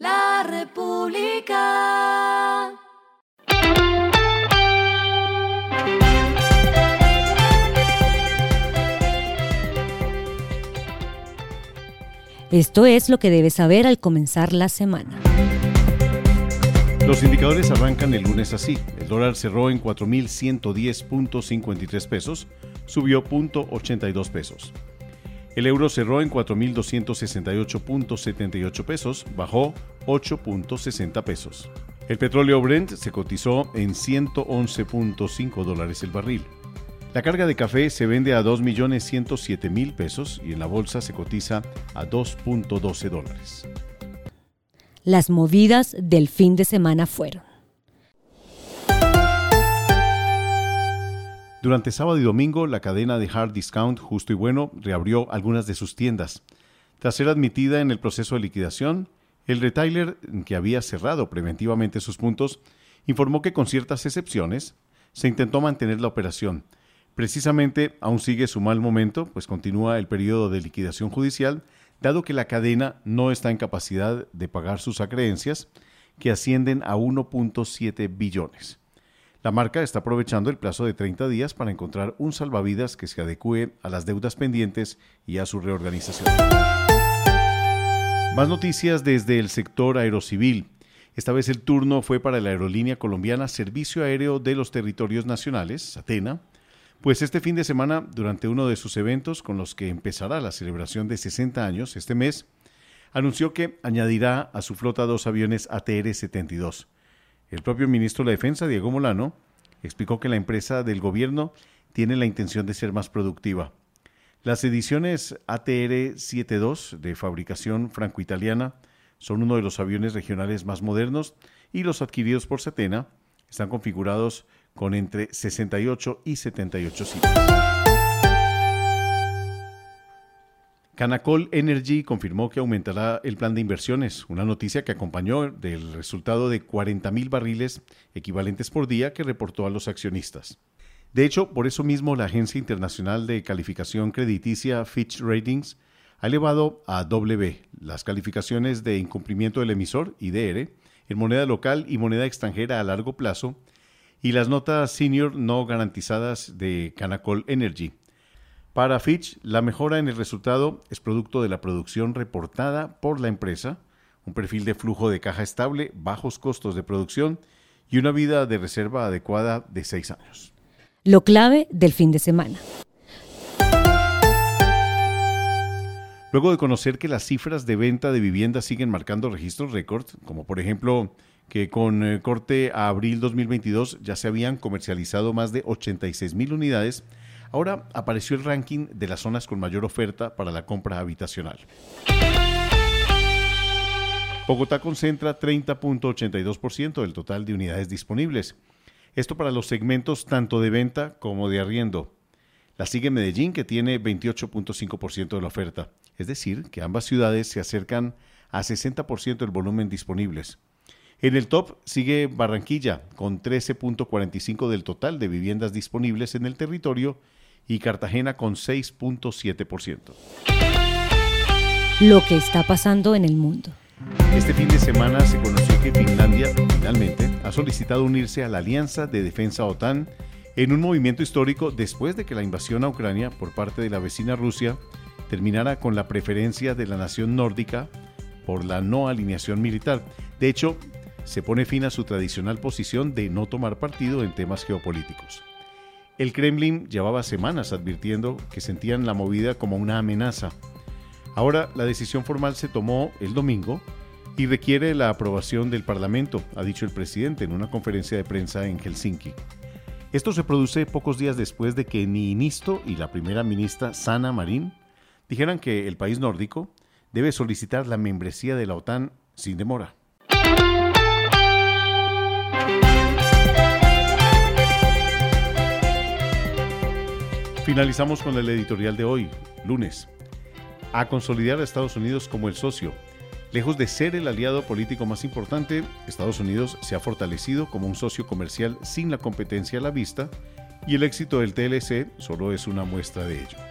La República. Esto es lo que debes saber al comenzar la semana. Los indicadores arrancan el lunes así. El dólar cerró en 4.110.53 pesos, subió 0.82 pesos. El euro cerró en 4.268.78 pesos, bajó 8.60 pesos. El petróleo Brent se cotizó en 111.5 dólares el barril. La carga de café se vende a 2.107.000 pesos y en la bolsa se cotiza a 2.12 dólares. Las movidas del fin de semana fueron. Durante sábado y domingo, la cadena de hard discount Justo y Bueno reabrió algunas de sus tiendas. Tras ser admitida en el proceso de liquidación, el retailer, que había cerrado preventivamente sus puntos, informó que con ciertas excepciones se intentó mantener la operación, Precisamente aún sigue su mal momento, pues continúa el periodo de liquidación judicial, dado que la cadena no está en capacidad de pagar sus acreencias, que ascienden a 1.7 billones. La marca está aprovechando el plazo de 30 días para encontrar un salvavidas que se adecue a las deudas pendientes y a su reorganización. Más noticias desde el sector aerocivil. Esta vez el turno fue para la aerolínea colombiana Servicio Aéreo de los Territorios Nacionales, Atena, pues este fin de semana, durante uno de sus eventos con los que empezará la celebración de 60 años este mes, anunció que añadirá a su flota dos aviones ATR-72. El propio ministro de la Defensa, Diego Molano, explicó que la empresa del gobierno tiene la intención de ser más productiva. Las ediciones ATR-72 de fabricación franco-italiana son uno de los aviones regionales más modernos y los adquiridos por Setena están configurados con entre 68 y 78 sitios. Canacol Energy confirmó que aumentará el plan de inversiones, una noticia que acompañó del resultado de 40 mil barriles equivalentes por día que reportó a los accionistas. De hecho, por eso mismo la Agencia Internacional de Calificación Crediticia Fitch Ratings ha elevado a W las calificaciones de incumplimiento del emisor, IDR, en moneda local y moneda extranjera a largo plazo y las notas senior no garantizadas de Canacol Energy. Para Fitch, la mejora en el resultado es producto de la producción reportada por la empresa, un perfil de flujo de caja estable, bajos costos de producción y una vida de reserva adecuada de seis años. Lo clave del fin de semana. Luego de conocer que las cifras de venta de viviendas siguen marcando registros récord, como por ejemplo que con eh, corte a abril 2022 ya se habían comercializado más de 86 mil unidades, ahora apareció el ranking de las zonas con mayor oferta para la compra habitacional. Bogotá concentra 30.82% del total de unidades disponibles. Esto para los segmentos tanto de venta como de arriendo. La sigue Medellín, que tiene 28.5% de la oferta. Es decir, que ambas ciudades se acercan a 60% del volumen disponibles. En el top sigue Barranquilla, con 13.45 del total de viviendas disponibles en el territorio, y Cartagena con 6.7%. Lo que está pasando en el mundo. Este fin de semana se conoció que Finlandia, finalmente, ha solicitado unirse a la Alianza de Defensa OTAN en un movimiento histórico después de que la invasión a Ucrania por parte de la vecina Rusia terminara con la preferencia de la nación nórdica por la no alineación militar. De hecho, se pone fin a su tradicional posición de no tomar partido en temas geopolíticos. El Kremlin llevaba semanas advirtiendo que sentían la movida como una amenaza. Ahora la decisión formal se tomó el domingo y requiere la aprobación del Parlamento, ha dicho el presidente en una conferencia de prensa en Helsinki. Esto se produce pocos días después de que Niinisto y la primera ministra Sana Marin dijeran que el país nórdico debe solicitar la membresía de la OTAN sin demora. Finalizamos con el editorial de hoy, lunes. A consolidar a Estados Unidos como el socio. Lejos de ser el aliado político más importante, Estados Unidos se ha fortalecido como un socio comercial sin la competencia a la vista y el éxito del TLC solo es una muestra de ello.